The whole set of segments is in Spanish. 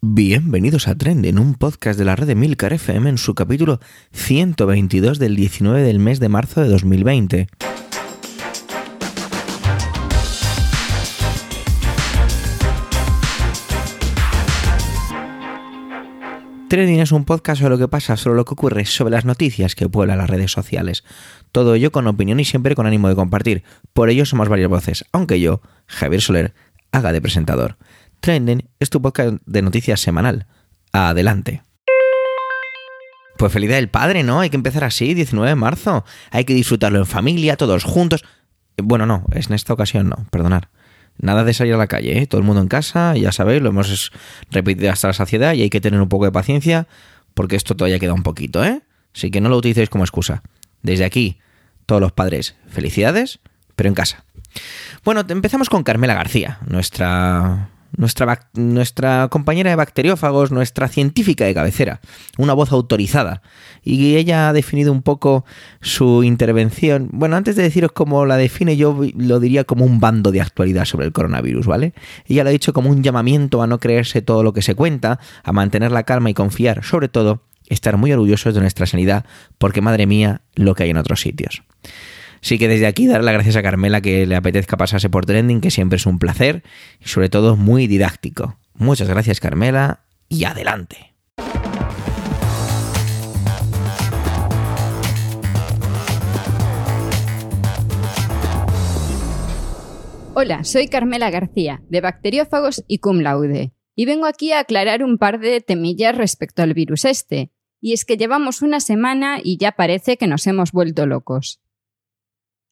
Bienvenidos a Trend, un podcast de la red de Milcar FM en su capítulo 122 del 19 del mes de marzo de 2020. Trending es un podcast sobre lo que pasa, sobre lo que ocurre, sobre las noticias que pueblan las redes sociales. Todo ello con opinión y siempre con ánimo de compartir. Por ello somos varias voces, aunque yo, Javier Soler, haga de presentador. Trending es tu podcast de noticias semanal. Adelante. Pues feliz del padre, ¿no? Hay que empezar así, 19 de marzo. Hay que disfrutarlo en familia, todos juntos. Bueno, no, es en esta ocasión no, perdonar. Nada de salir a la calle, ¿eh? todo el mundo en casa, ya sabéis, lo hemos repetido hasta la saciedad y hay que tener un poco de paciencia porque esto todavía queda un poquito, ¿eh? Así que no lo utilicéis como excusa. Desde aquí, todos los padres, felicidades, pero en casa. Bueno, empezamos con Carmela García, nuestra nuestra, nuestra compañera de bacteriófagos, nuestra científica de cabecera, una voz autorizada. Y ella ha definido un poco su intervención. Bueno, antes de deciros cómo la define, yo lo diría como un bando de actualidad sobre el coronavirus, ¿vale? Ella lo ha dicho como un llamamiento a no creerse todo lo que se cuenta, a mantener la calma y confiar, sobre todo, estar muy orgullosos de nuestra sanidad, porque madre mía, lo que hay en otros sitios. Así que desde aquí dar las gracias a Carmela que le apetezca pasarse por trending, que siempre es un placer y sobre todo muy didáctico. Muchas gracias Carmela y adelante. Hola, soy Carmela García, de Bacteriófagos y Cum Laude, y vengo aquí a aclarar un par de temillas respecto al virus este, y es que llevamos una semana y ya parece que nos hemos vuelto locos.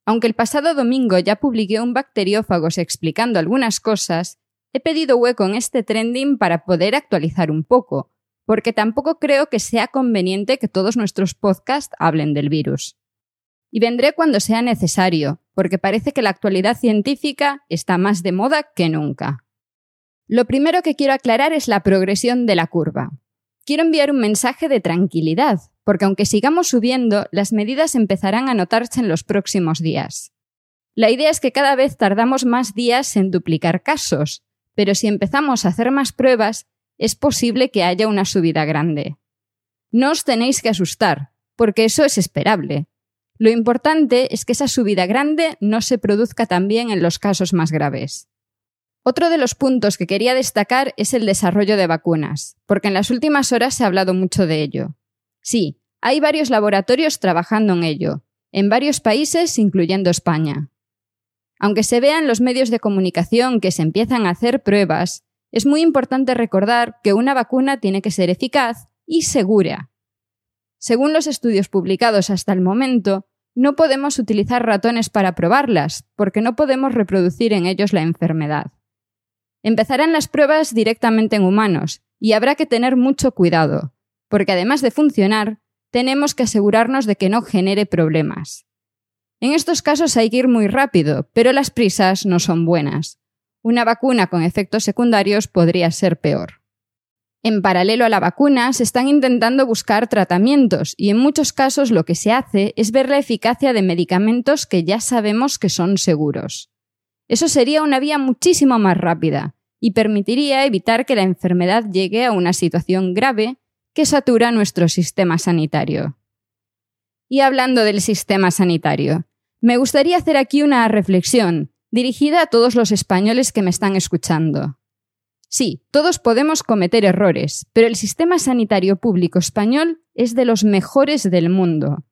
Aunque el pasado domingo ya publiqué un bacteriófagos explicando algunas cosas, he pedido hueco en este trending para poder actualizar un poco, porque tampoco creo que sea conveniente que todos nuestros podcasts hablen del virus. Y vendré cuando sea necesario, porque parece que la actualidad científica está más de moda que nunca. Lo primero que quiero aclarar es la progresión de la curva. Quiero enviar un mensaje de tranquilidad, porque aunque sigamos subiendo, las medidas empezarán a notarse en los próximos días. La idea es que cada vez tardamos más días en duplicar casos, pero si empezamos a hacer más pruebas, es posible que haya una subida grande. No os tenéis que asustar, porque eso es esperable. Lo importante es que esa subida grande no se produzca también en los casos más graves. Otro de los puntos que quería destacar es el desarrollo de vacunas, porque en las últimas horas se ha hablado mucho de ello. Sí, hay varios laboratorios trabajando en ello, en varios países, incluyendo España. Aunque se vean los medios de comunicación que se empiezan a hacer pruebas, es muy importante recordar que una vacuna tiene que ser eficaz y segura. Según los estudios publicados hasta el momento, no podemos utilizar ratones para probarlas, porque no podemos reproducir en ellos la enfermedad. Empezarán las pruebas directamente en humanos, y habrá que tener mucho cuidado, porque además de funcionar, tenemos que asegurarnos de que no genere problemas. En estos casos hay que ir muy rápido, pero las prisas no son buenas. Una vacuna con efectos secundarios podría ser peor. En paralelo a la vacuna, se están intentando buscar tratamientos y en muchos casos lo que se hace es ver la eficacia de medicamentos que ya sabemos que son seguros. Eso sería una vía muchísimo más rápida y permitiría evitar que la enfermedad llegue a una situación grave que satura nuestro sistema sanitario. Y hablando del sistema sanitario, me gustaría hacer aquí una reflexión dirigida a todos los españoles que me están escuchando. Sí, todos podemos cometer errores, pero el sistema sanitario público español es de los mejores del mundo.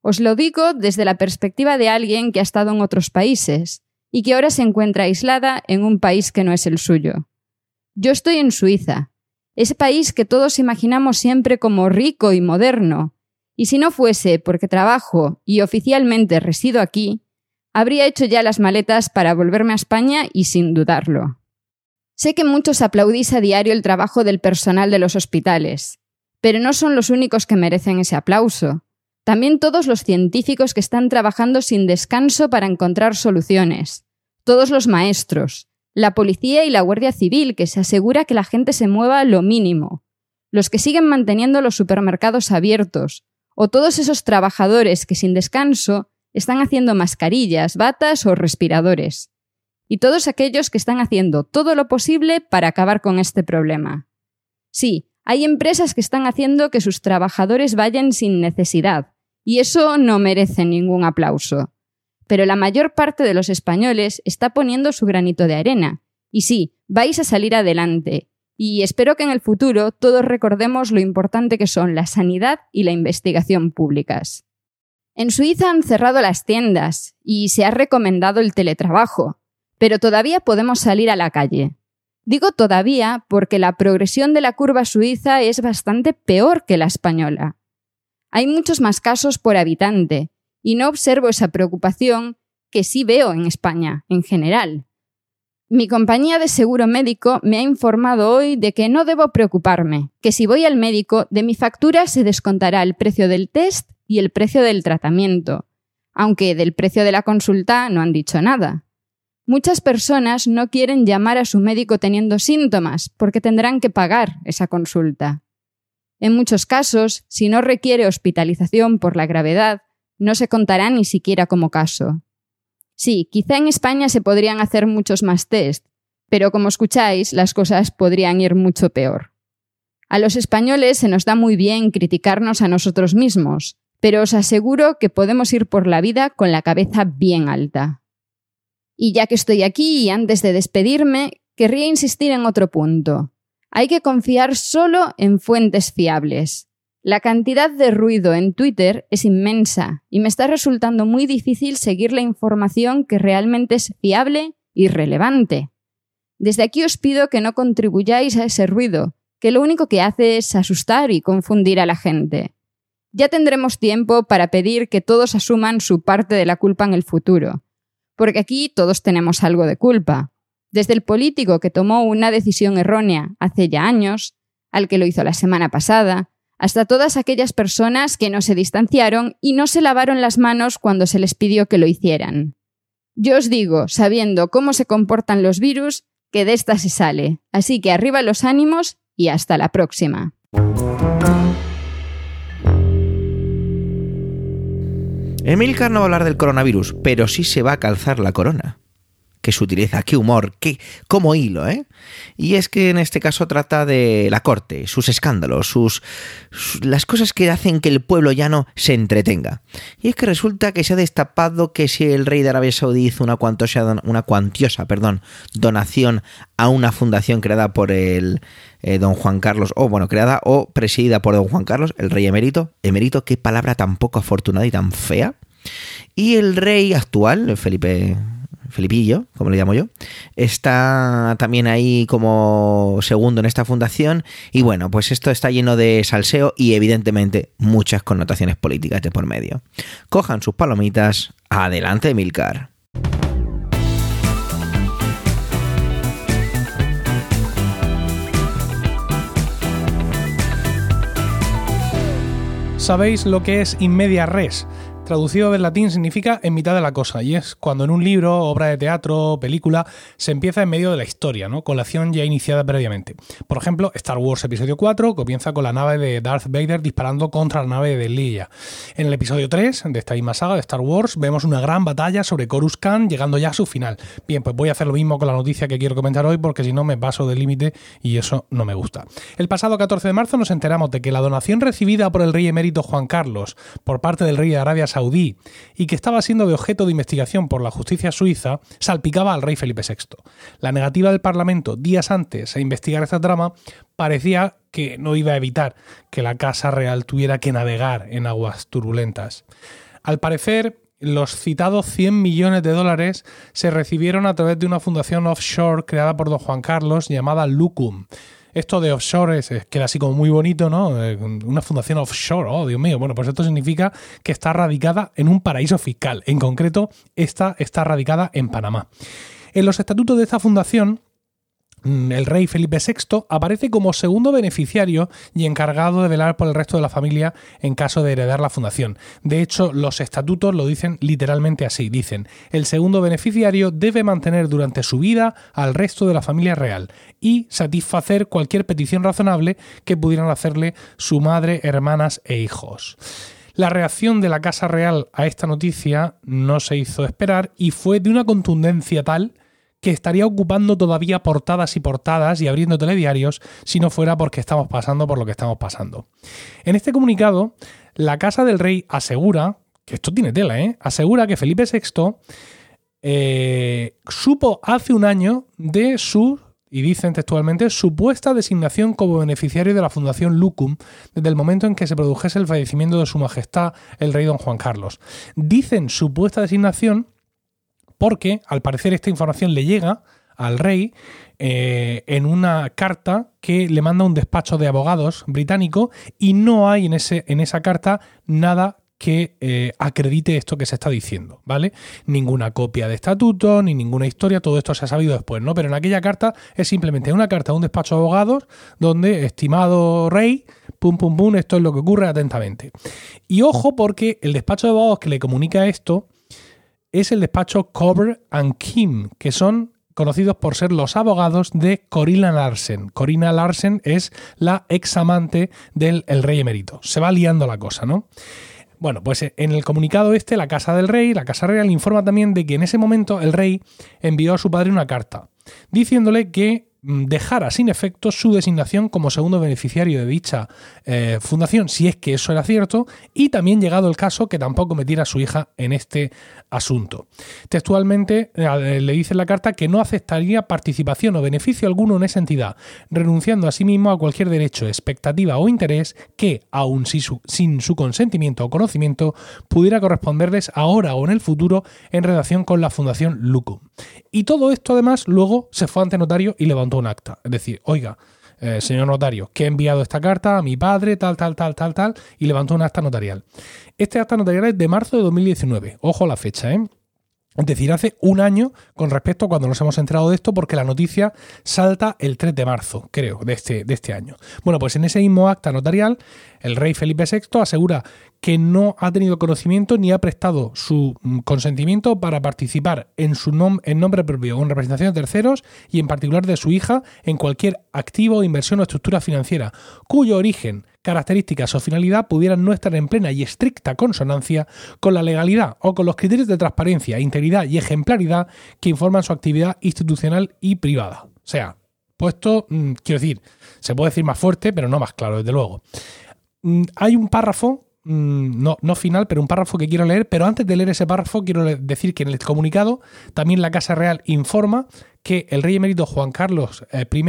Os lo digo desde la perspectiva de alguien que ha estado en otros países y que ahora se encuentra aislada en un país que no es el suyo. Yo estoy en Suiza, ese país que todos imaginamos siempre como rico y moderno. Y si no fuese porque trabajo y oficialmente resido aquí, habría hecho ya las maletas para volverme a España y sin dudarlo. Sé que muchos aplaudís a diario el trabajo del personal de los hospitales, pero no son los únicos que merecen ese aplauso. También todos los científicos que están trabajando sin descanso para encontrar soluciones, todos los maestros, la policía y la Guardia Civil, que se asegura que la gente se mueva lo mínimo, los que siguen manteniendo los supermercados abiertos, o todos esos trabajadores que sin descanso están haciendo mascarillas, batas o respiradores, y todos aquellos que están haciendo todo lo posible para acabar con este problema. Sí, hay empresas que están haciendo que sus trabajadores vayan sin necesidad, y eso no merece ningún aplauso. Pero la mayor parte de los españoles está poniendo su granito de arena. Y sí, vais a salir adelante. Y espero que en el futuro todos recordemos lo importante que son la sanidad y la investigación públicas. En Suiza han cerrado las tiendas y se ha recomendado el teletrabajo, pero todavía podemos salir a la calle. Digo todavía porque la progresión de la curva suiza es bastante peor que la española. Hay muchos más casos por habitante, y no observo esa preocupación que sí veo en España, en general. Mi compañía de seguro médico me ha informado hoy de que no debo preocuparme, que si voy al médico, de mi factura se descontará el precio del test y el precio del tratamiento, aunque del precio de la consulta no han dicho nada. Muchas personas no quieren llamar a su médico teniendo síntomas porque tendrán que pagar esa consulta. En muchos casos, si no requiere hospitalización por la gravedad, no se contará ni siquiera como caso. Sí, quizá en España se podrían hacer muchos más test, pero como escucháis, las cosas podrían ir mucho peor. A los españoles se nos da muy bien criticarnos a nosotros mismos, pero os aseguro que podemos ir por la vida con la cabeza bien alta. Y ya que estoy aquí y antes de despedirme, querría insistir en otro punto. Hay que confiar solo en fuentes fiables. La cantidad de ruido en Twitter es inmensa y me está resultando muy difícil seguir la información que realmente es fiable y relevante. Desde aquí os pido que no contribuyáis a ese ruido, que lo único que hace es asustar y confundir a la gente. Ya tendremos tiempo para pedir que todos asuman su parte de la culpa en el futuro, porque aquí todos tenemos algo de culpa desde el político que tomó una decisión errónea hace ya años, al que lo hizo la semana pasada, hasta todas aquellas personas que no se distanciaron y no se lavaron las manos cuando se les pidió que lo hicieran. Yo os digo, sabiendo cómo se comportan los virus, que de esta se sale. Así que arriba los ánimos y hasta la próxima. Emilcar no va a hablar del coronavirus, pero sí se va a calzar la corona qué sutileza, qué humor, qué como hilo, ¿eh? Y es que en este caso trata de la corte, sus escándalos, sus, las cosas que hacen que el pueblo llano se entretenga. Y es que resulta que se ha destapado que si el rey de Arabia Saudí hizo una cuantiosa, una cuantiosa perdón, donación a una fundación creada por el eh, don Juan Carlos, o bueno, creada o presidida por don Juan Carlos, el rey emérito. Emérito, qué palabra tan poco afortunada y tan fea. Y el rey actual, Felipe Felipillo, como le llamo yo, está también ahí como segundo en esta fundación y bueno, pues esto está lleno de salseo y evidentemente muchas connotaciones políticas de por medio. Cojan sus palomitas, adelante Milcar. ¿Sabéis lo que es inmedia res? Traducido del latín significa en mitad de la cosa, y es cuando en un libro, obra de teatro, película, se empieza en medio de la historia, ¿no? con la acción ya iniciada previamente. Por ejemplo, Star Wars Episodio 4 comienza con la nave de Darth Vader disparando contra la nave de Leia. En el episodio 3 de esta misma saga de Star Wars vemos una gran batalla sobre Coruscant llegando ya a su final. Bien, pues voy a hacer lo mismo con la noticia que quiero comentar hoy porque si no me paso del límite y eso no me gusta. El pasado 14 de marzo nos enteramos de que la donación recibida por el rey emérito Juan Carlos por parte del rey de Arabia saudí y que estaba siendo de objeto de investigación por la justicia suiza, salpicaba al rey Felipe VI. La negativa del Parlamento días antes a investigar esta trama parecía que no iba a evitar que la Casa Real tuviera que navegar en aguas turbulentas. Al parecer, los citados 100 millones de dólares se recibieron a través de una fundación offshore creada por don Juan Carlos llamada Lucum, esto de offshore es, queda así como muy bonito, ¿no? Eh, una fundación offshore, oh Dios mío. Bueno, pues esto significa que está radicada en un paraíso fiscal. En concreto, esta está radicada en Panamá. En los estatutos de esta fundación el rey Felipe VI aparece como segundo beneficiario y encargado de velar por el resto de la familia en caso de heredar la fundación. De hecho, los estatutos lo dicen literalmente así. Dicen, el segundo beneficiario debe mantener durante su vida al resto de la familia real y satisfacer cualquier petición razonable que pudieran hacerle su madre, hermanas e hijos. La reacción de la Casa Real a esta noticia no se hizo esperar y fue de una contundencia tal que estaría ocupando todavía portadas y portadas y abriendo telediarios si no fuera porque estamos pasando por lo que estamos pasando. En este comunicado, la Casa del Rey asegura, que esto tiene tela, ¿eh? asegura que Felipe VI eh, supo hace un año de su y dicen textualmente supuesta designación como beneficiario de la Fundación Lucum desde el momento en que se produjese el fallecimiento de Su Majestad el Rey Don Juan Carlos. Dicen supuesta designación porque al parecer esta información le llega al rey eh, en una carta que le manda un despacho de abogados británico y no hay en, ese, en esa carta nada que eh, acredite esto que se está diciendo, ¿vale? Ninguna copia de estatuto, ni ninguna historia, todo esto se ha sabido después, ¿no? Pero en aquella carta es simplemente una carta de un despacho de abogados donde, estimado rey, pum, pum, pum, esto es lo que ocurre atentamente. Y ojo porque el despacho de abogados que le comunica esto es el despacho Cover and Kim, que son conocidos por ser los abogados de Corina Larsen. Corina Larsen es la ex amante del rey emérito. Se va liando la cosa, ¿no? Bueno, pues en el comunicado este, la Casa del Rey, la Casa Real informa también de que en ese momento el rey envió a su padre una carta diciéndole que dejara sin efecto su designación como segundo beneficiario de dicha eh, fundación, si es que eso era cierto, y también llegado el caso que tampoco metiera a su hija en este asunto. Textualmente eh, le dice en la carta que no aceptaría participación o beneficio alguno en esa entidad, renunciando a sí mismo a cualquier derecho, expectativa o interés que, aun sin su consentimiento o conocimiento, pudiera corresponderles ahora o en el futuro en relación con la Fundación Lucum. Y todo esto además luego se fue ante notario y levantó un acta. Es decir, oiga, eh, señor notario, que he enviado esta carta a mi padre, tal, tal, tal, tal, tal, y levantó un acta notarial. Este acta notarial es de marzo de 2019. Ojo a la fecha, ¿eh? Es decir, hace un año con respecto a cuando nos hemos enterado de esto, porque la noticia salta el 3 de marzo, creo, de este, de este año. Bueno, pues en ese mismo acta notarial, el rey Felipe VI asegura que no ha tenido conocimiento ni ha prestado su mm, consentimiento para participar en su en nombre propio o en representación de terceros y en particular de su hija en cualquier activo, inversión o estructura financiera cuyo origen características o finalidad pudieran no estar en plena y estricta consonancia con la legalidad o con los criterios de transparencia, integridad y ejemplaridad que informan su actividad institucional y privada. O sea, puesto, mm, quiero decir, se puede decir más fuerte, pero no más claro, desde luego. Mm, hay un párrafo Mm, no, no final, pero un párrafo que quiero leer. Pero antes de leer ese párrafo, quiero decir que en el comunicado también la Casa Real informa que el rey emérito Juan Carlos eh, I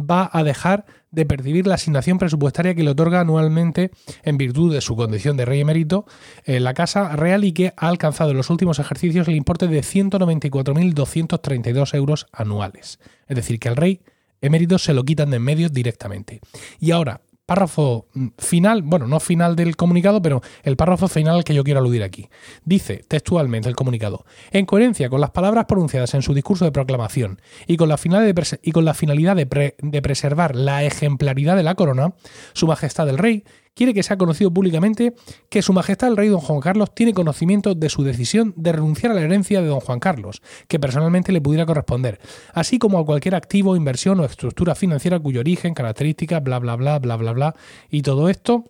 va a dejar de percibir la asignación presupuestaria que le otorga anualmente en virtud de su condición de rey emérito en la Casa Real y que ha alcanzado en los últimos ejercicios el importe de 194.232 euros anuales. Es decir, que al rey emérito se lo quitan de en medio directamente. Y ahora, párrafo final, bueno, no final del comunicado, pero el párrafo final al que yo quiero aludir aquí. Dice textualmente el comunicado, en coherencia con las palabras pronunciadas en su discurso de proclamación y con la finalidad de, y con la finalidad de, de preservar la ejemplaridad de la corona, Su Majestad el Rey quiere que sea conocido públicamente que Su Majestad el Rey Don Juan Carlos tiene conocimiento de su decisión de renunciar a la herencia de Don Juan Carlos, que personalmente le pudiera corresponder, así como a cualquier activo, inversión o estructura financiera cuyo origen, características, bla, bla, bla, bla, bla, bla, y todo esto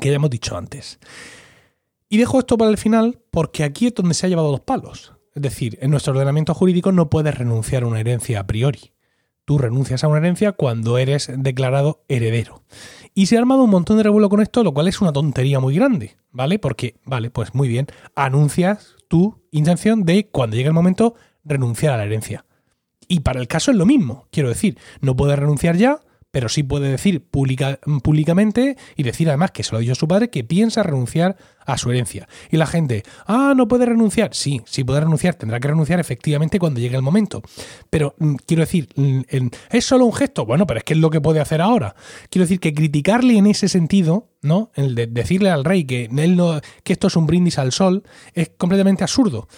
que ya hemos dicho antes. Y dejo esto para el final porque aquí es donde se ha llevado los palos. Es decir, en nuestro ordenamiento jurídico no puedes renunciar a una herencia a priori. Tú renuncias a una herencia cuando eres declarado heredero. Y se ha armado un montón de revuelo con esto, lo cual es una tontería muy grande, ¿vale? Porque, vale, pues muy bien, anuncias tu intención de, cuando llegue el momento, renunciar a la herencia. Y para el caso es lo mismo, quiero decir, no puedes renunciar ya, pero sí puede decir públicamente y decir además que se lo ha dicho su padre que piensa renunciar a su herencia. Y la gente, ah, no puede renunciar. Sí, sí puede renunciar, tendrá que renunciar efectivamente cuando llegue el momento. Pero mm, quiero decir, mm, ¿es solo un gesto? Bueno, pero es que es lo que puede hacer ahora. Quiero decir que criticarle en ese sentido, ¿no? El de decirle al rey que, él no, que esto es un brindis al sol, es completamente absurdo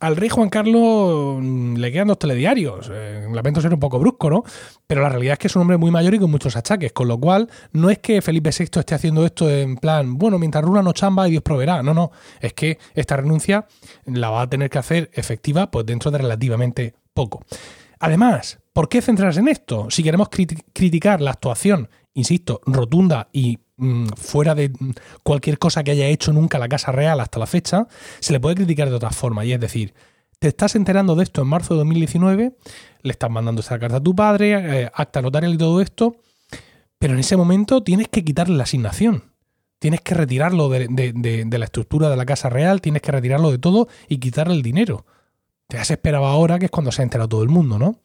al rey Juan Carlos mm, le quedan dos telediarios. Eh, lamento ser un poco brusco, ¿no? Pero la realidad es que es un hombre muy mayor y con muchos achaques, con lo cual no es que Felipe VI esté haciendo esto en plan, bueno, mientras Runa no chamba y Dios proveerá. No, no. Es que esta renuncia la va a tener que hacer efectiva pues dentro de relativamente poco. Además, ¿por qué centrarse en esto? Si queremos criticar la actuación, insisto, rotunda y fuera de cualquier cosa que haya hecho nunca la Casa Real hasta la fecha, se le puede criticar de otra forma. Y es decir, te estás enterando de esto en marzo de 2019, le estás mandando esa carta a tu padre, eh, acta notarial y todo esto, pero en ese momento tienes que quitarle la asignación. Tienes que retirarlo de, de, la estructura de la Casa Real, tienes que retirarlo de todo y quitarle el dinero. Te has esperado ahora, que es cuando se ha enterado todo el mundo, ¿no?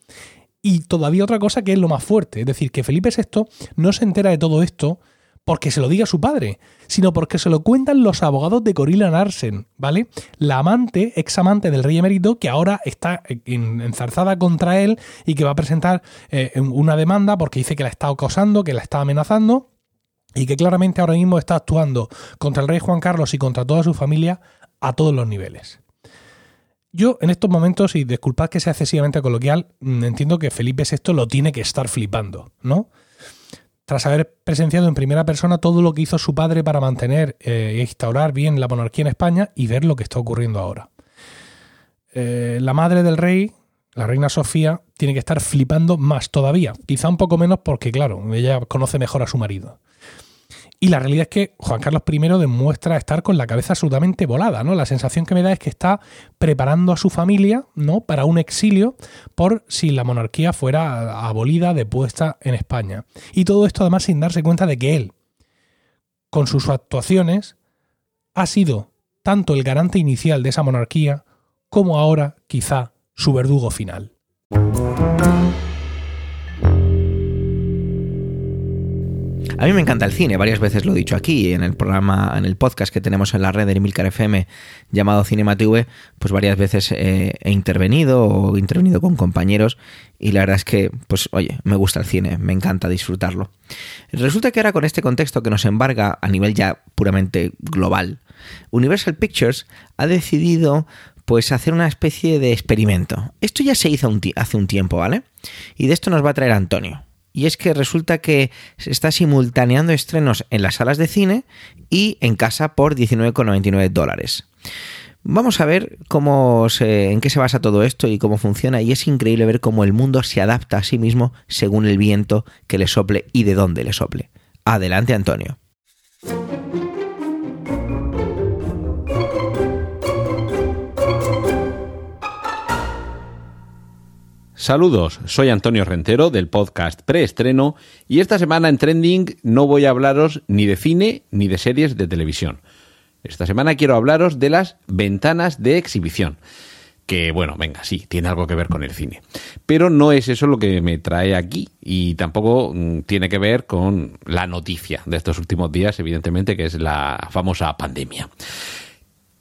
Y todavía otra cosa que es lo más fuerte, es decir, que Felipe VI no se entera de todo esto porque se lo diga su padre, sino porque se lo cuentan los abogados de Corilla Larsen, ¿vale? La amante, ex amante del rey emérito, que ahora está enzarzada contra él y que va a presentar eh, una demanda porque dice que la está acosando, que la está amenazando y que claramente ahora mismo está actuando contra el rey Juan Carlos y contra toda su familia a todos los niveles. Yo en estos momentos, y disculpad que sea excesivamente coloquial, mm, entiendo que Felipe VI lo tiene que estar flipando, ¿no? Tras haber presenciado en primera persona todo lo que hizo su padre para mantener e instaurar bien la monarquía en España y ver lo que está ocurriendo ahora. Eh, la madre del rey, la reina Sofía, tiene que estar flipando más todavía. Quizá un poco menos porque, claro, ella conoce mejor a su marido. Y la realidad es que Juan Carlos I demuestra estar con la cabeza absolutamente volada, ¿no? La sensación que me da es que está preparando a su familia, ¿no? Para un exilio por si la monarquía fuera abolida, depuesta en España. Y todo esto además sin darse cuenta de que él, con sus actuaciones, ha sido tanto el garante inicial de esa monarquía como ahora quizá su verdugo final. A mí me encanta el cine, varias veces lo he dicho aquí, en el programa, en el podcast que tenemos en la red de Emilcar FM llamado Cinema pues varias veces he intervenido o he intervenido con compañeros y la verdad es que, pues oye, me gusta el cine, me encanta disfrutarlo. Resulta que ahora con este contexto que nos embarga a nivel ya puramente global, Universal Pictures ha decidido pues hacer una especie de experimento. Esto ya se hizo hace un tiempo, ¿vale? Y de esto nos va a traer Antonio y es que resulta que se está simultaneando estrenos en las salas de cine y en casa por 19,99 dólares. Vamos a ver cómo en qué se basa todo esto y cómo funciona y es increíble ver cómo el mundo se adapta a sí mismo según el viento que le sople y de dónde le sople. Adelante Antonio. Saludos, soy Antonio Rentero del podcast Preestreno y esta semana en Trending no voy a hablaros ni de cine ni de series de televisión. Esta semana quiero hablaros de las ventanas de exhibición. Que bueno, venga, sí, tiene algo que ver con el cine. Pero no es eso lo que me trae aquí y tampoco mm, tiene que ver con la noticia de estos últimos días, evidentemente, que es la famosa pandemia.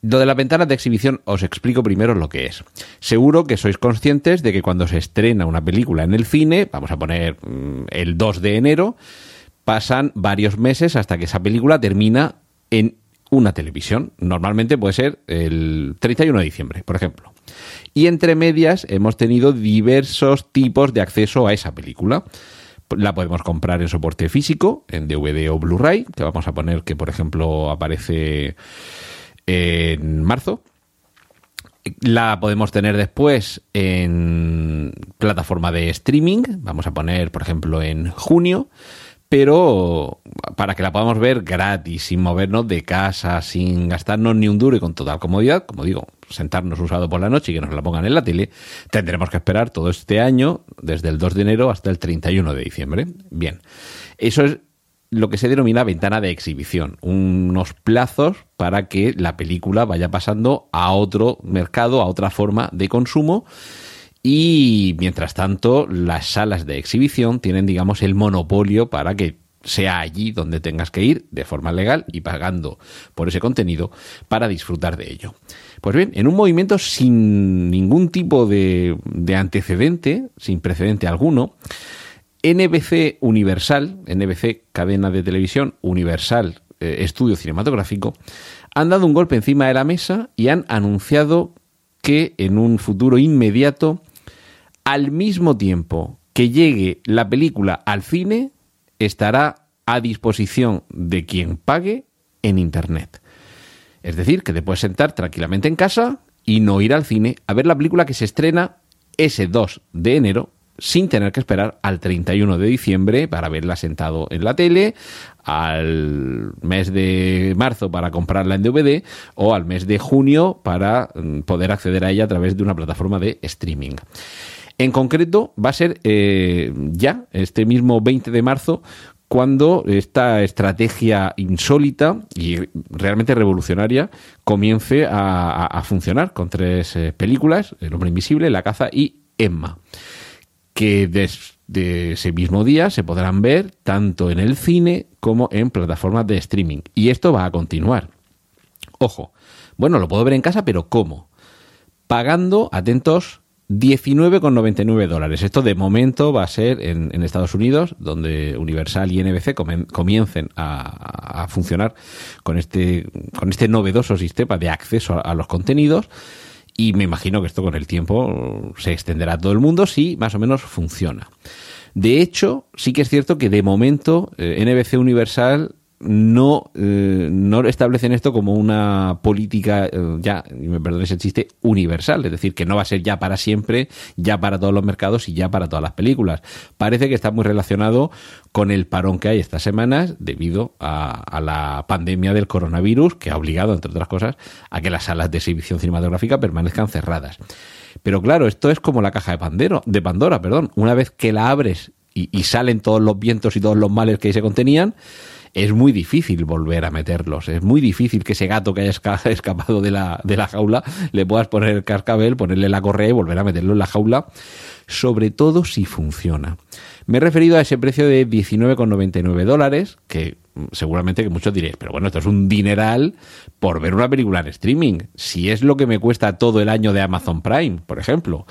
Lo de la ventana de exhibición os explico primero lo que es. Seguro que sois conscientes de que cuando se estrena una película en el cine, vamos a poner mm, el 2 de enero, pasan varios meses hasta que esa película termina en una televisión. Normalmente puede ser el 31 de diciembre, por ejemplo. Y entre medias hemos tenido diversos tipos de acceso a esa película. La podemos comprar en soporte físico, en DVD o Blu-ray, que vamos a poner que, por ejemplo, aparece en marzo. La podemos tener después en plataforma de streaming. Vamos a poner, por ejemplo, en junio. Pero para que la podamos ver gratis, sin movernos de casa, sin gastarnos ni un duro y con total comodidad, como digo, sentarnos usado por la noche y que nos la pongan en la tele, tendremos que esperar todo este año, desde el 2 de enero hasta el 31 de diciembre. Bien, eso es lo que se denomina ventana de exhibición, unos plazos para que la película vaya pasando a otro mercado, a otra forma de consumo. Y mientras tanto, las salas de exhibición tienen, digamos, el monopolio para que sea allí donde tengas que ir de forma legal y pagando por ese contenido para disfrutar de ello. Pues bien, en un movimiento sin ningún tipo de, de antecedente, sin precedente alguno, NBC Universal, NBC cadena de televisión, Universal eh, estudio cinematográfico, han dado un golpe encima de la mesa y han anunciado que en un futuro inmediato, al mismo tiempo que llegue la película al cine, estará a disposición de quien pague en Internet. Es decir, que te puedes sentar tranquilamente en casa y no ir al cine a ver la película que se estrena ese 2 de enero sin tener que esperar al 31 de diciembre para verla sentado en la tele, al mes de marzo para comprarla en DVD o al mes de junio para mm, poder acceder a ella a través de una plataforma de streaming. En concreto, va a ser eh, ya este mismo 20 de marzo cuando esta estrategia insólita y realmente revolucionaria comience a, funcionar con tres eh, películas, El hombre invisible, La caza y Emma, que desde ese mismo día se podrán ver tanto en el cine como en plataformas de streaming. Y esto va a continuar. Ojo, bueno, lo puedo ver en casa, pero ¿cómo? Pagando, atentos, 19,99 dólares. Esto de momento va a ser en, Estados Unidos, donde Universal y NBC comiencen a, funcionar con este, con este novedoso sistema de acceso a, los contenidos. Y me imagino que esto con el tiempo se extenderá a todo el mundo si más o menos funciona. De hecho, sí que es cierto que de momento eh, NBC Universal no, eh, no establecen esto como una política, eh, ya, y me perdonéis el chiste, universal. Es decir, que no va a ser ya para siempre, ya para todos los mercados y ya para todas las películas. Parece que está muy relacionado con el parón que hay estas semanas debido a, la pandemia del coronavirus, que ha obligado, entre otras cosas, a que las salas de exhibición cinematográfica permanezcan cerradas. Pero claro, esto es como la caja de, Pandero, de Pandora, perdón. Una vez que la abres y, y salen todos los vientos y todos los males que ahí se contenían, es muy difícil volver a meterlos. Es muy difícil que ese gato que haya escapado de la, de la jaula le puedas poner el cascabel, ponerle la correa y volver a meterlo en la jaula, sobre todo si funciona. Me he referido a ese precio de 19,99 dólares, que seguramente que muchos diréis, pero bueno, esto es un dineral por ver una película en streaming. Si es lo que me cuesta todo el año de Amazon Prime, por ejemplo.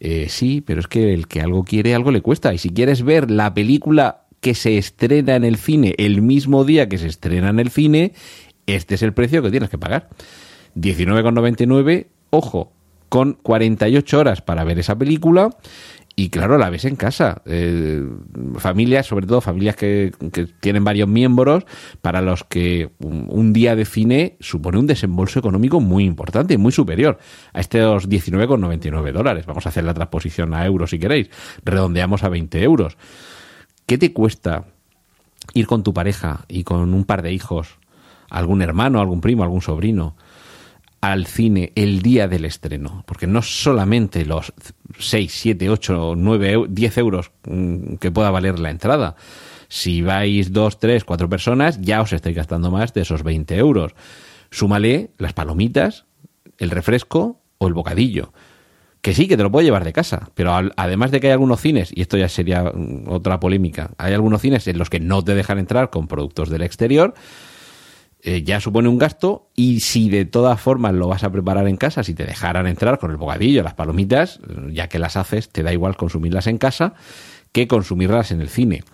Eh, sí, pero es que el que algo quiere, algo le cuesta. Y si quieres ver la película que se estrena en el cine el mismo día que se estrena en el cine, este es el precio que tienes que pagar. 19,99, ojo, con 48 horas para ver esa película y claro, la ves en casa. Eh, familias, sobre todo familias que, tienen varios miembros, para los que un, día de cine supone un desembolso económico muy importante, muy superior a estos 19,99 dólares. Vamos a hacer la transposición a euros si queréis. Redondeamos a 20 euros. ¿Qué te cuesta ir con tu pareja y con un par de hijos, algún hermano, algún primo, algún sobrino, al cine el día del estreno? Porque no solamente los 6, 7, 8, 9, 10 euros mm, que pueda valer la entrada. Si vais dos, tres, cuatro personas, ya os estáis gastando más de esos 20 euros. Súmale las palomitas, el refresco o el bocadillo que sí, que te lo puedo llevar de casa, pero además de que hay algunos cines, y esto ya sería mm, otra polémica, hay algunos cines en los que no te dejan entrar con productos del exterior, eh, ya supone un gasto, y si de todas formas lo vas a preparar en casa, si te dejaran entrar con el bocadillo, las palomitas, eh, ya que las haces, te da igual consumirlas en casa que consumirlas en el cine.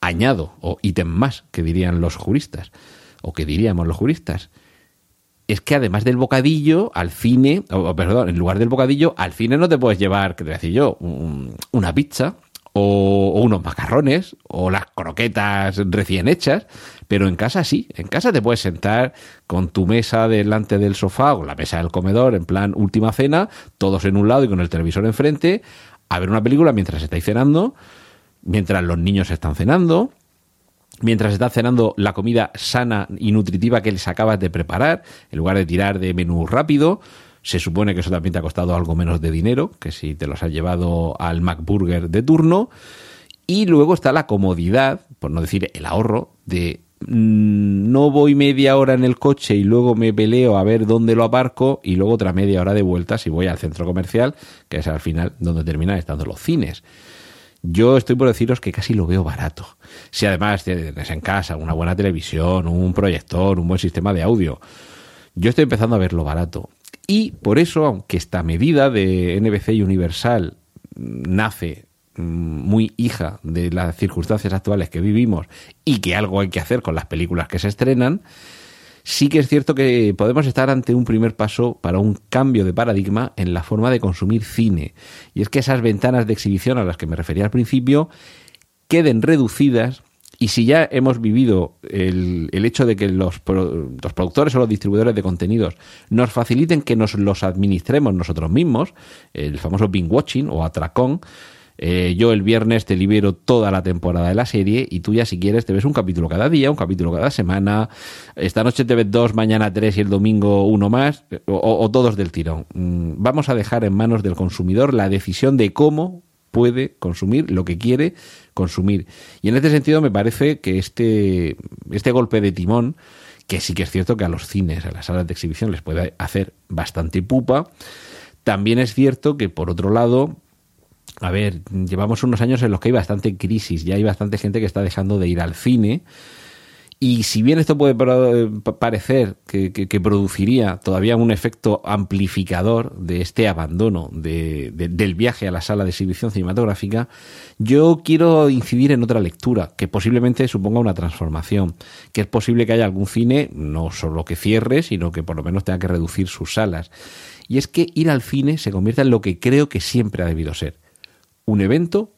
Añado, o ítem más, que dirían los juristas, o que diríamos los juristas es que además del bocadillo, al cine, o perdón, en lugar del bocadillo, al cine no te puedes llevar, que te decía yo, una pizza o, unos macarrones o las croquetas recién hechas, pero en casa sí, en casa te puedes sentar con tu mesa delante del sofá o la mesa del comedor en plan última cena, todos en un lado y con el televisor enfrente, a ver una película mientras estáis cenando, mientras los niños están cenando mientras estás cenando la comida sana y nutritiva que les acabas de preparar, en lugar de tirar de menú rápido. Se supone que eso también te ha costado algo menos de dinero que si te los has llevado al McBurger de turno. Y luego está la comodidad, por no decir el ahorro, de mm, no voy media hora en el coche y luego me peleo a ver dónde lo aparco y luego otra media hora de vuelta si voy al centro comercial, que es al final donde terminan estando los cines. Yo estoy por deciros que casi lo veo barato. Si además tienes en casa una buena televisión, un proyector, un buen sistema de audio, yo estoy empezando a verlo barato. Y por eso, aunque esta medida de NBC Universal nace mm, muy hija de las circunstancias actuales que vivimos y que algo hay que hacer con las películas que se estrenan, sí que es cierto que podemos estar ante un primer paso para un cambio de paradigma en la forma de consumir cine. Y es que esas ventanas de exhibición a las que me refería al principio queden reducidas y si ya hemos vivido el, hecho de que los, los, productores o los distribuidores de contenidos nos faciliten que nos los administremos nosotros mismos, el famoso binge watching o atracón, Eh, yo el viernes te libero toda la temporada de la serie y tú ya si quieres te ves un capítulo cada día, un capítulo cada semana. Esta noche te ves dos, mañana tres y el domingo uno más, o, o todos del tirón. Mm, vamos a dejar en manos del consumidor la decisión de cómo puede consumir lo que quiere consumir. Y en este sentido me parece que este, este golpe de timón, que sí que es cierto que a los cines, a las salas de exhibición les puede hacer bastante pupa, también es cierto que por otro lado a ver, llevamos unos años en los que hay bastante crisis, ya hay bastante gente que está dejando de ir al cine. Y si bien esto puede parecer que, produciría todavía un efecto amplificador de este abandono del viaje a la sala de exhibición cinematográfica, yo quiero incidir en otra lectura que posiblemente suponga una transformación, que es posible que haya algún cine no solo que cierre, sino que por lo menos tenga que reducir sus salas. Y es que ir al cine se convierta en lo que creo que siempre ha debido ser, un evento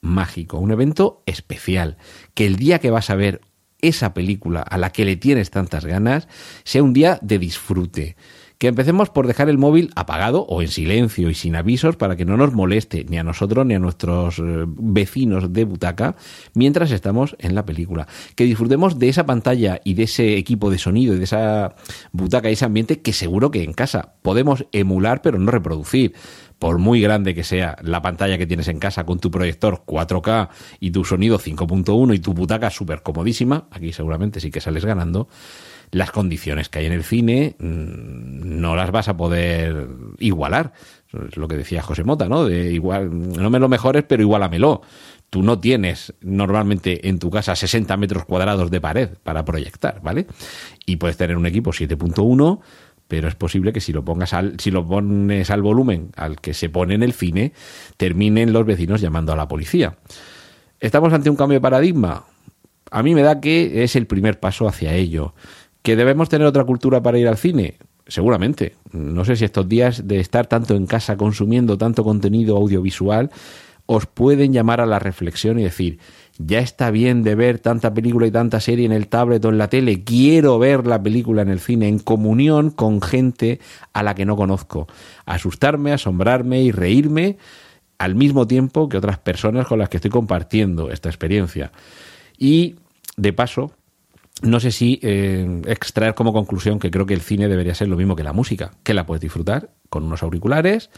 mágico, un evento especial, que el día que vas a ver esa película a la que le tienes tantas ganas sea un día de disfrute. Que empecemos por dejar el móvil apagado o en silencio y sin avisos para que no nos moleste ni a nosotros ni a nuestros eh, vecinos de butaca mientras estamos en la película. Que disfrutemos de esa pantalla y de ese equipo de sonido y de esa butaca y ese ambiente que seguro que en casa podemos emular pero no reproducir por muy grande que sea la pantalla que tienes en casa con tu proyector 4K y tu sonido 5.1 y tu butaca súper comodísima, aquí seguramente sí que sales ganando, las condiciones que hay en el cine mm, no las vas a poder igualar. Es lo que decía José Mota, ¿no? De igual, no me lo mejores, pero igualamelo. Tú no tienes normalmente en tu casa 60 metros cuadrados de pared para proyectar, ¿vale? Y puedes tener un equipo 7.1 pero es posible que si lo pongas al, si lo pones al volumen al que se pone en el cine, terminen los vecinos llamando a la policía. ¿Estamos ante un cambio de paradigma? A mí me da que es el primer paso hacia ello. ¿Que debemos tener otra cultura para ir al cine? Seguramente. No sé si estos días de estar tanto en casa consumiendo tanto contenido audiovisual os pueden llamar a la reflexión y decir, ya está bien de ver tanta película y tanta serie en el tablet o en la tele, quiero ver la película en el cine en comunión con gente a la que no conozco, asustarme, asombrarme y reírme al mismo tiempo que otras personas con las que estoy compartiendo esta experiencia. Y, de paso, no sé si eh, extraer como conclusión que creo que el cine debería ser lo mismo que la música, que la puedes disfrutar con unos auriculares,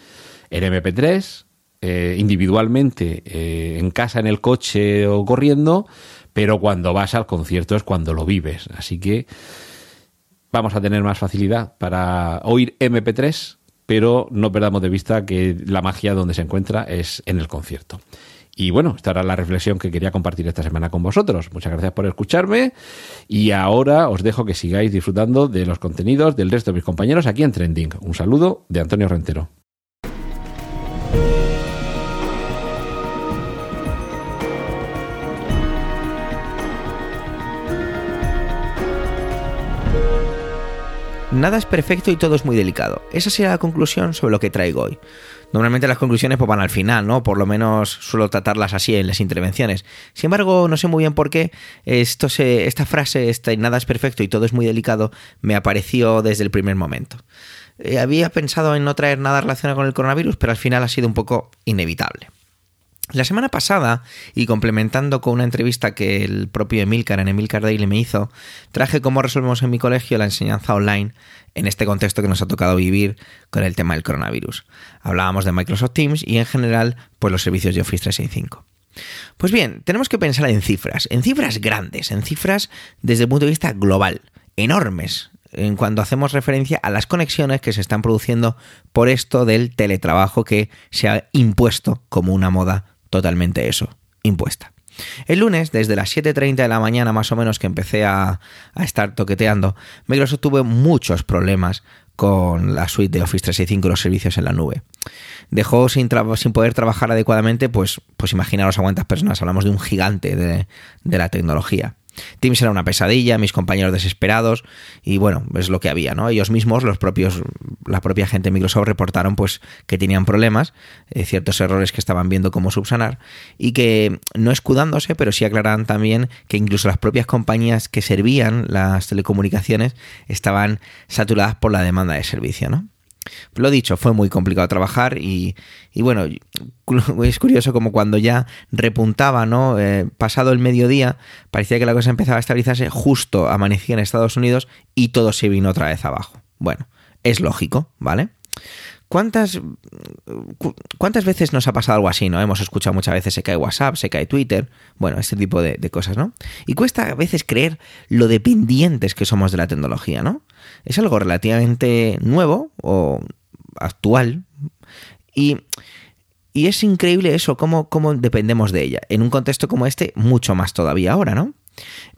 en MP3, eh, individualmente eh, en casa, en el coche o corriendo, pero cuando vas al concierto es cuando lo vives. Así que vamos a tener más facilidad para oír MP3, pero no perdamos de vista que la magia donde se encuentra es en el concierto. Y bueno, esta era la reflexión que quería compartir esta semana con vosotros. Muchas gracias por escucharme y ahora os dejo que sigáis disfrutando de los contenidos del resto de mis compañeros aquí en Trending. Un saludo de Antonio Rentero. Nada es perfecto y todo es muy delicado. Esa sería la conclusión sobre lo que traigo hoy. Normalmente las conclusiones pues, van al final, ¿no? Por lo menos suelo tratarlas así en las intervenciones. Sin embargo, no sé muy bien por qué esto esta frase, esta, nada es perfecto y todo es muy delicado, me apareció desde el primer momento. Eh, había pensado en no traer nada relacionado con el coronavirus, pero al final ha sido un poco inevitable. La semana pasada, y complementando con una entrevista que el propio Emilcar en Emilcar Daily me hizo, traje cómo resolvemos en mi colegio la enseñanza online en este contexto que nos ha tocado vivir con el tema del coronavirus. Hablábamos de Microsoft Teams y en general, pues los servicios de Office 365. Pues bien, tenemos que pensar en cifras, en cifras grandes, en cifras desde el punto de vista global, enormes, en cuanto hacemos referencia a las conexiones que se están produciendo por esto del teletrabajo que se ha impuesto como una moda totalmente eso, impuesta. El lunes, desde las 7.30 de la mañana más o menos que empecé a, estar toqueteando, Microsoft tuvo muchos problemas con la suite de Office 365 y los servicios en la nube. Dejó sin, sin poder trabajar adecuadamente, pues, pues imaginaros a cuántas personas, hablamos de un gigante de la tecnología. Teams era una pesadilla, mis compañeros desesperados y bueno, es lo que había, ¿no? Ellos mismos, los propios, la propia gente de Microsoft reportaron pues que tenían problemas, eh, ciertos errores que estaban viendo cómo subsanar y que no escudándose, pero sí aclaraban también que incluso las propias compañías que servían las telecomunicaciones estaban saturadas por la demanda de servicio, ¿no? Lo dicho, fue muy complicado trabajar y, y bueno, es curioso como cuando ya repuntaba, ¿no? Eh, pasado el mediodía, parecía que la cosa empezaba a estabilizarse, justo amanecía en Estados Unidos y todo se vino otra vez abajo. Bueno, es lógico, ¿vale? ¿Cuántas, ¿Cuántas veces nos ha pasado algo así, no? Hemos escuchado muchas veces se cae WhatsApp, se cae Twitter, bueno, este tipo de, de, cosas, ¿no? Y cuesta a veces creer lo dependientes que somos de la tecnología, ¿no? Es algo relativamente nuevo o actual y, y es increíble eso, cómo, cómo dependemos de ella. En un contexto como este, mucho más todavía ahora, ¿no?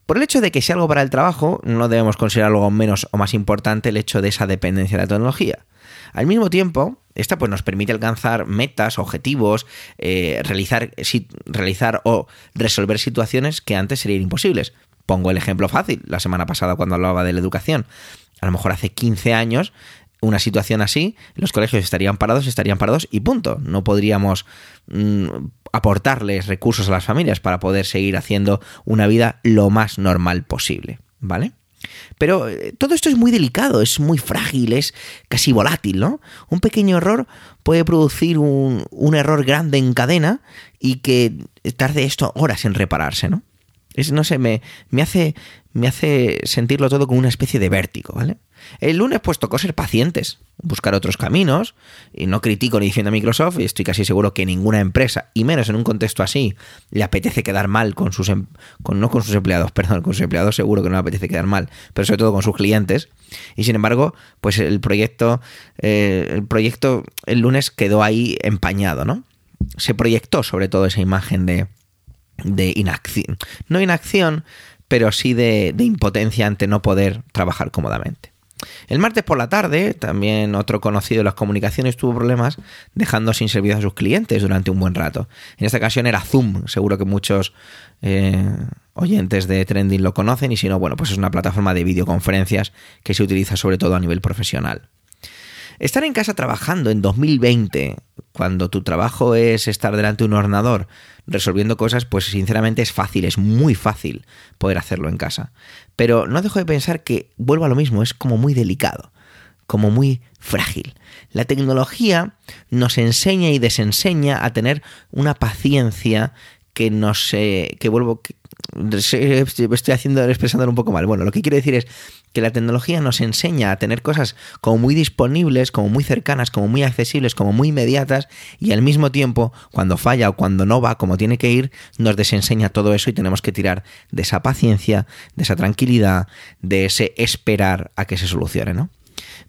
Por el hecho de que sea algo para el trabajo, no debemos considerar algo menos o más importante el hecho de esa dependencia de la tecnología. Al mismo tiempo, esta pues, nos permite alcanzar metas, objetivos, eh, realizar, si, realizar o resolver situaciones que antes serían imposibles. Pongo el ejemplo fácil, la semana pasada cuando hablaba de la educación. A lo mejor hace 15 años una situación así, los colegios estarían parados, estarían parados y punto. No podríamos mmm, aportarles recursos a las familias para poder seguir haciendo una vida lo más normal posible, ¿vale? Pero eh, todo esto es muy delicado, es muy frágil, es casi volátil, ¿no? Un pequeño error puede producir un, un error grande en cadena y que tarde esto horas en repararse, ¿no? Es, no sé, me, me, hace, me hace sentirlo todo como una especie de vértigo, ¿vale? El lunes pues tocó ser pacientes, buscar otros caminos, y no critico ni diciendo a Microsoft, y estoy casi seguro que ninguna empresa, y menos en un contexto así, le apetece quedar mal con sus, em, con, no con sus empleados, perdón, con sus empleados seguro que no le apetece quedar mal, pero sobre todo con sus clientes, y sin embargo, pues el proyecto, eh, el proyecto el lunes quedó ahí empañado, ¿no? Se proyectó sobre todo esa imagen de, de inacción, no inacción, pero sí de, de impotencia ante no poder trabajar cómodamente. El martes por la tarde, también otro conocido de las comunicaciones tuvo problemas dejando sin servicio a sus clientes durante un buen rato. En esta ocasión era Zoom, seguro que muchos eh, oyentes de Trending lo conocen y si no, bueno, pues es una plataforma de videoconferencias que se utiliza sobre todo a nivel profesional. Estar en casa trabajando en 2020, cuando tu trabajo es estar delante de un ordenador resolviendo cosas, pues sinceramente es fácil, es muy fácil poder hacerlo en casa. Pero no dejo de pensar que, vuelvo a lo mismo, es como muy delicado, como muy frágil. La tecnología nos enseña y desenseña a tener una paciencia que no sé, que vuelvo, que estoy haciendo, expresándolo un poco mal. Bueno, lo que quiero decir es que la tecnología nos enseña a tener cosas como muy disponibles, como muy cercanas, como muy accesibles, como muy inmediatas y al mismo tiempo, cuando falla o cuando no va como tiene que ir, nos desenseña todo eso y tenemos que tirar de esa paciencia, de esa tranquilidad, de ese esperar a que se solucione, ¿no?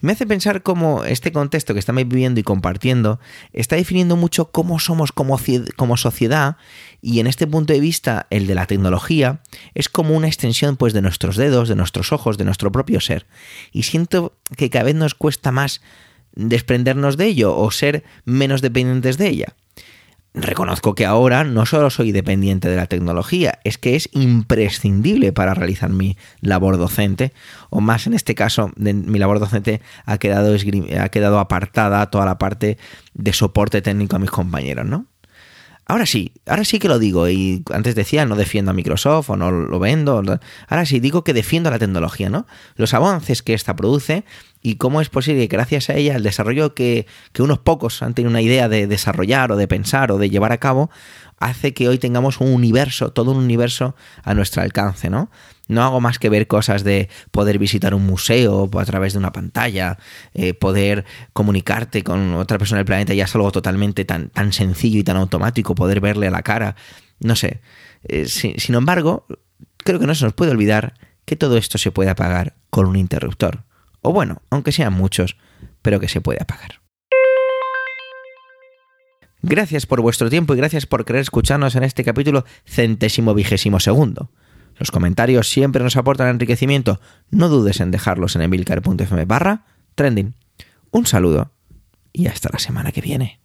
Me hace pensar cómo este contexto que estamos viviendo y compartiendo está definiendo mucho cómo somos como, sociedad y en este punto de vista el de la tecnología es como una extensión pues de nuestros dedos, de nuestros ojos, de nuestro propio ser. Y siento que cada vez nos cuesta más desprendernos de ello o ser menos dependientes de ella reconozco que ahora no solo soy dependiente de la tecnología, es que es imprescindible para realizar mi labor docente, o más en este caso, mi labor docente ha quedado, ha quedado apartada toda la parte de soporte técnico a mis compañeros, ¿no? Ahora sí, ahora sí que lo digo. Y antes decía, no defiendo a Microsoft o no lo vendo. Ahora sí digo que defiendo la tecnología, ¿no? Los avances que esta produce y cómo es posible que gracias a ella el desarrollo que, unos pocos han tenido una idea de desarrollar o de pensar o de llevar a cabo, hace que hoy tengamos un universo, todo un universo a nuestro alcance, ¿no? No hago más que ver cosas de poder visitar un museo a través de una pantalla, eh, poder comunicarte con otra persona del planeta, ya es algo totalmente tan, tan sencillo y tan automático, poder verle a la cara, no sé. Eh, sin embargo, creo que no se nos puede olvidar que todo esto se puede apagar con un interruptor. O bueno, aunque sean muchos, pero que se puede apagar. Gracias por vuestro tiempo y gracias por querer escucharnos en este capítulo centésimo vigésimo segundo. Los comentarios siempre nos aportan enriquecimiento. No dudes en dejarlos en emilcar.fm barra trending. Un saludo y hasta la semana que viene.